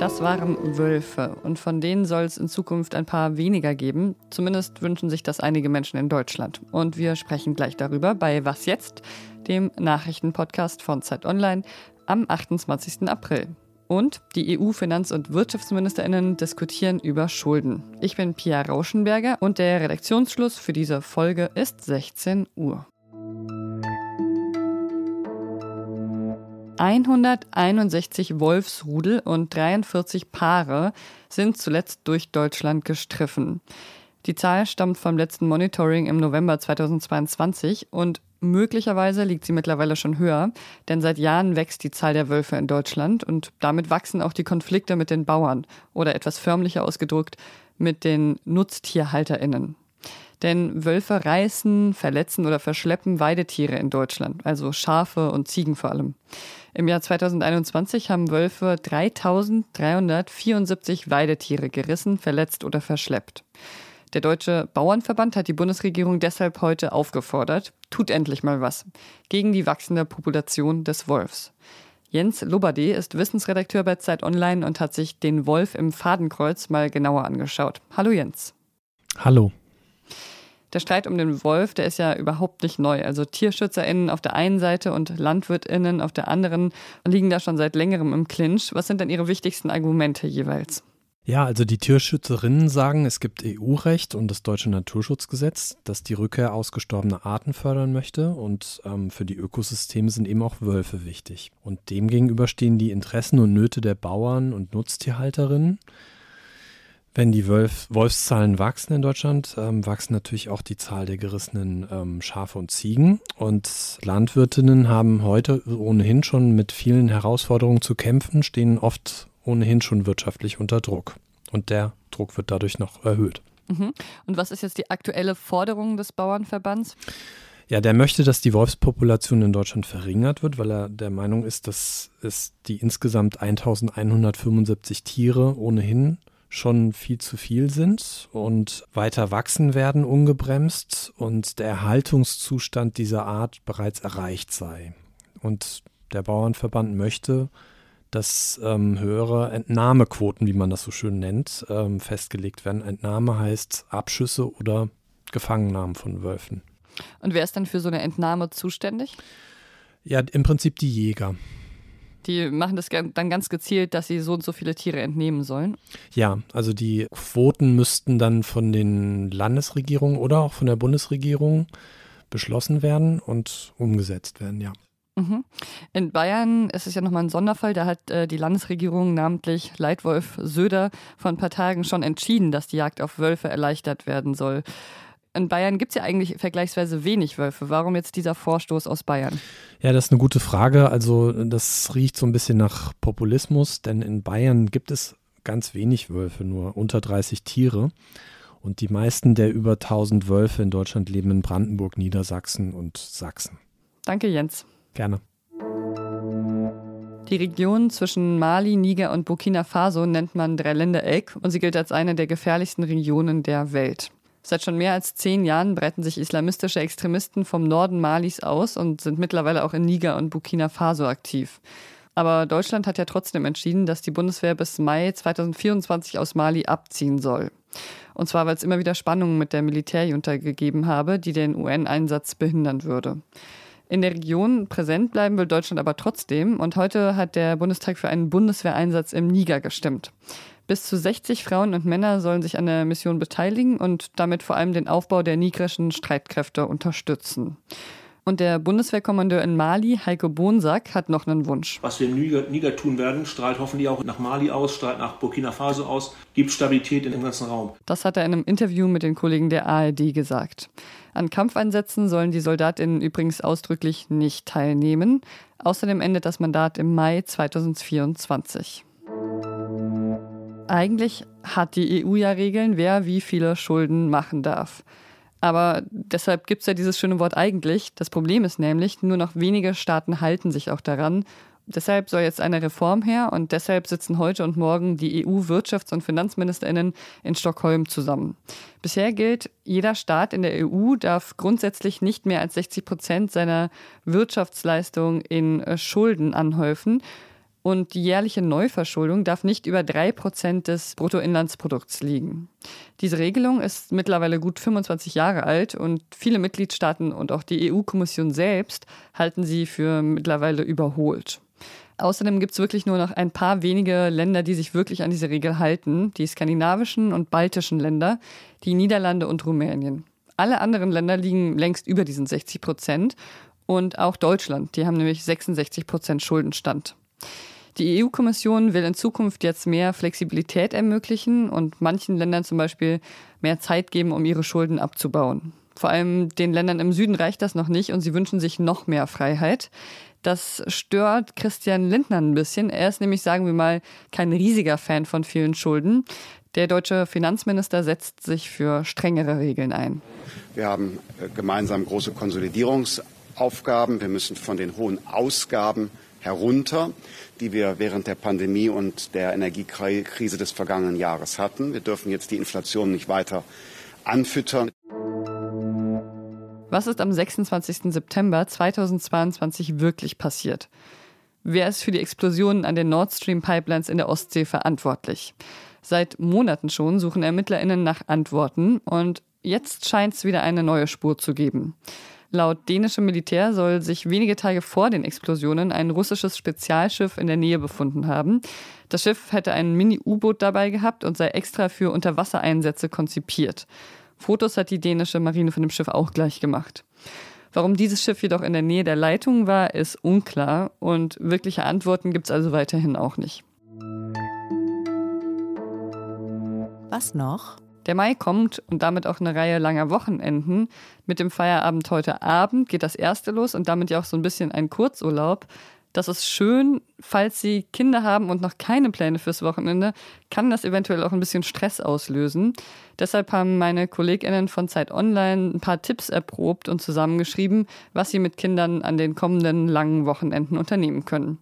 Das waren Wölfe und von denen soll es in Zukunft ein paar weniger geben. Zumindest wünschen sich das einige Menschen in Deutschland. Und wir sprechen gleich darüber bei Was jetzt, dem Nachrichtenpodcast von Zeit Online am 28. April. Und die EU-Finanz- und Wirtschaftsministerinnen diskutieren über Schulden. Ich bin Pia Rauschenberger und der Redaktionsschluss für diese Folge ist 16 Uhr. 161 Wolfsrudel und 43 Paare sind zuletzt durch Deutschland gestriffen. Die Zahl stammt vom letzten Monitoring im November 2022 und möglicherweise liegt sie mittlerweile schon höher, denn seit Jahren wächst die Zahl der Wölfe in Deutschland und damit wachsen auch die Konflikte mit den Bauern oder etwas förmlicher ausgedrückt mit den Nutztierhalterinnen. Denn Wölfe reißen, verletzen oder verschleppen Weidetiere in Deutschland, also Schafe und Ziegen vor allem. Im Jahr 2021 haben Wölfe 3374 Weidetiere gerissen, verletzt oder verschleppt. Der Deutsche Bauernverband hat die Bundesregierung deshalb heute aufgefordert, tut endlich mal was gegen die wachsende Population des Wolfs. Jens Lobade ist Wissensredakteur bei Zeit Online und hat sich den Wolf im Fadenkreuz mal genauer angeschaut. Hallo Jens. Hallo. Der Streit um den Wolf, der ist ja überhaupt nicht neu. Also TierschützerInnen auf der einen Seite und LandwirtInnen auf der anderen liegen da schon seit längerem im Clinch. Was sind denn Ihre wichtigsten Argumente jeweils? Ja, also die Tierschützerinnen sagen, es gibt EU-Recht und das deutsche Naturschutzgesetz, das die Rückkehr ausgestorbener Arten fördern möchte und ähm, für die Ökosysteme sind eben auch Wölfe wichtig. Und demgegenüber stehen die Interessen und Nöte der Bauern und Nutztierhalterinnen. Wenn die Wolf Wolfszahlen wachsen in Deutschland, ähm, wachsen natürlich auch die Zahl der gerissenen ähm, Schafe und Ziegen. Und Landwirtinnen haben heute ohnehin schon mit vielen Herausforderungen zu kämpfen, stehen oft ohnehin schon wirtschaftlich unter Druck. Und der Druck wird dadurch noch erhöht. Mhm. Und was ist jetzt die aktuelle Forderung des Bauernverbands? Ja, der möchte, dass die Wolfspopulation in Deutschland verringert wird, weil er der Meinung ist, dass es die insgesamt 1175 Tiere ohnehin schon viel zu viel sind und weiter wachsen werden ungebremst und der Erhaltungszustand dieser Art bereits erreicht sei. Und der Bauernverband möchte, dass ähm, höhere Entnahmequoten, wie man das so schön nennt, ähm, festgelegt werden. Entnahme heißt Abschüsse oder Gefangennahmen von Wölfen. Und wer ist dann für so eine Entnahme zuständig? Ja, im Prinzip die Jäger. Die machen das dann ganz gezielt, dass sie so und so viele Tiere entnehmen sollen. Ja, also die Quoten müssten dann von den Landesregierungen oder auch von der Bundesregierung beschlossen werden und umgesetzt werden, ja. Mhm. In Bayern ist es ja nochmal ein Sonderfall. Da hat äh, die Landesregierung, namentlich Leitwolf Söder, vor ein paar Tagen schon entschieden, dass die Jagd auf Wölfe erleichtert werden soll. In Bayern gibt es ja eigentlich vergleichsweise wenig Wölfe. Warum jetzt dieser Vorstoß aus Bayern? Ja, das ist eine gute Frage. Also das riecht so ein bisschen nach Populismus, denn in Bayern gibt es ganz wenig Wölfe, nur unter 30 Tiere. Und die meisten der über 1000 Wölfe in Deutschland leben in Brandenburg, Niedersachsen und Sachsen. Danke, Jens. Gerne. Die Region zwischen Mali, Niger und Burkina Faso nennt man Dreiländereck und sie gilt als eine der gefährlichsten Regionen der Welt. Seit schon mehr als zehn Jahren breiten sich islamistische Extremisten vom Norden Malis aus und sind mittlerweile auch in Niger und Burkina Faso aktiv. Aber Deutschland hat ja trotzdem entschieden, dass die Bundeswehr bis Mai 2024 aus Mali abziehen soll. Und zwar, weil es immer wieder Spannungen mit der Militärjunta gegeben habe, die den UN-Einsatz behindern würde. In der Region präsent bleiben will Deutschland aber trotzdem. Und heute hat der Bundestag für einen Bundeswehreinsatz im Niger gestimmt. Bis zu 60 Frauen und Männer sollen sich an der Mission beteiligen und damit vor allem den Aufbau der nigrischen Streitkräfte unterstützen. Und der Bundeswehrkommandeur in Mali, Heiko Bonsack, hat noch einen Wunsch. Was wir im Niger, Niger, tun werden, strahlt hoffentlich auch nach Mali aus, strahlt nach Burkina Faso aus, gibt Stabilität in dem ganzen Raum. Das hat er in einem Interview mit den Kollegen der ARD gesagt. An Kampfeinsätzen sollen die Soldatinnen übrigens ausdrücklich nicht teilnehmen. Außerdem endet das Mandat im Mai 2024. Eigentlich hat die EU ja Regeln, wer wie viele Schulden machen darf. Aber deshalb gibt es ja dieses schöne Wort eigentlich. Das Problem ist nämlich, nur noch wenige Staaten halten sich auch daran Deshalb soll jetzt eine Reform her und deshalb sitzen heute und morgen die EU-Wirtschafts- und Finanzministerinnen in Stockholm zusammen. Bisher gilt, jeder Staat in der EU darf grundsätzlich nicht mehr als 60 Prozent seiner Wirtschaftsleistung in äh, Schulden anhäufen. Und die jährliche Neuverschuldung darf nicht über drei Prozent des Bruttoinlandsprodukts liegen. Diese Regelung ist mittlerweile gut 25 Jahre alt und viele Mitgliedstaaten und auch die EU-Kommission selbst halten sie für mittlerweile überholt. Außerdem gibt es wirklich nur noch ein paar wenige Länder, die sich wirklich an diese Regel halten. Die skandinavischen und baltischen Länder, die Niederlande und Rumänien. Alle anderen Länder liegen längst über diesen 60 Prozent. Und auch Deutschland, die haben nämlich 66 Prozent Schuldenstand. Die EU-Kommission will in Zukunft jetzt mehr Flexibilität ermöglichen und manchen Ländern zum Beispiel mehr Zeit geben, um ihre Schulden abzubauen. Vor allem den Ländern im Süden reicht das noch nicht und sie wünschen sich noch mehr Freiheit. Das stört Christian Lindner ein bisschen. Er ist nämlich, sagen wir mal, kein riesiger Fan von vielen Schulden. Der deutsche Finanzminister setzt sich für strengere Regeln ein. Wir haben äh, gemeinsam große Konsolidierungsaufgaben. Wir müssen von den hohen Ausgaben herunter, die wir während der Pandemie und der Energiekrise des vergangenen Jahres hatten. Wir dürfen jetzt die Inflation nicht weiter anfüttern. Was ist am 26. September 2022 wirklich passiert? Wer ist für die Explosionen an den Nord Stream Pipelines in der Ostsee verantwortlich? Seit Monaten schon suchen ErmittlerInnen nach Antworten und jetzt scheint es wieder eine neue Spur zu geben. Laut dänischem Militär soll sich wenige Tage vor den Explosionen ein russisches Spezialschiff in der Nähe befunden haben. Das Schiff hätte ein Mini-U-Boot dabei gehabt und sei extra für Unterwassereinsätze konzipiert. Fotos hat die dänische Marine von dem Schiff auch gleich gemacht. Warum dieses Schiff jedoch in der Nähe der Leitung war, ist unklar und wirkliche Antworten gibt es also weiterhin auch nicht. Was noch? Der Mai kommt und damit auch eine Reihe langer Wochenenden. Mit dem Feierabend heute Abend geht das erste los und damit ja auch so ein bisschen ein Kurzurlaub. Das ist schön, falls Sie Kinder haben und noch keine Pläne fürs Wochenende, kann das eventuell auch ein bisschen Stress auslösen. Deshalb haben meine KollegInnen von Zeit Online ein paar Tipps erprobt und zusammengeschrieben, was Sie mit Kindern an den kommenden langen Wochenenden unternehmen können.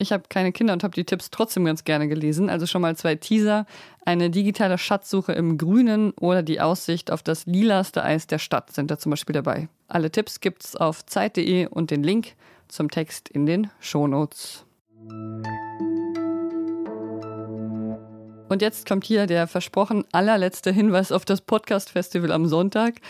Ich habe keine Kinder und habe die Tipps trotzdem ganz gerne gelesen. Also schon mal zwei Teaser. Eine digitale Schatzsuche im Grünen oder die Aussicht auf das lilaste Eis der Stadt sind da zum Beispiel dabei. Alle Tipps gibt's auf Zeit.de und den Link zum Text in den Shownotes. Und jetzt kommt hier der versprochen allerletzte Hinweis auf das Podcast-Festival am Sonntag.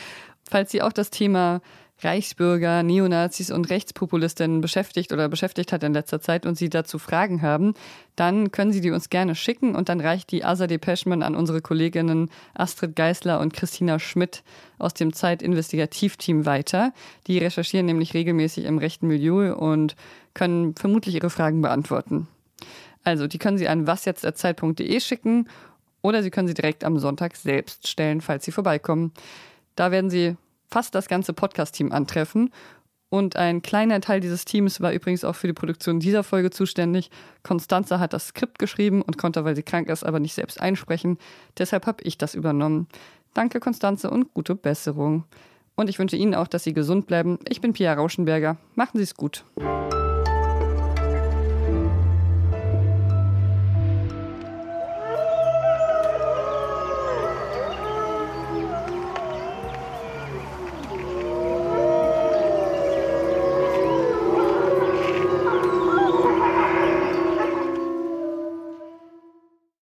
Falls Sie auch das Thema Reichsbürger, Neonazis und Rechtspopulistinnen beschäftigt oder beschäftigt hat in letzter Zeit und Sie dazu Fragen haben, dann können Sie die uns gerne schicken und dann reicht die Asa Depeschmann an unsere Kolleginnen Astrid Geisler und Christina Schmidt aus dem Zeit-Investigativteam weiter. Die recherchieren nämlich regelmäßig im rechten Milieu und können vermutlich Ihre Fragen beantworten. Also, die können Sie an wasjetzt.zeit.de schicken oder Sie können sie direkt am Sonntag selbst stellen, falls Sie vorbeikommen. Da werden Sie fast das ganze Podcast-Team antreffen. Und ein kleiner Teil dieses Teams war übrigens auch für die Produktion dieser Folge zuständig. Konstanze hat das Skript geschrieben und konnte, weil sie krank ist, aber nicht selbst einsprechen. Deshalb habe ich das übernommen. Danke, Konstanze, und gute Besserung. Und ich wünsche Ihnen auch, dass Sie gesund bleiben. Ich bin Pia Rauschenberger. Machen Sie es gut.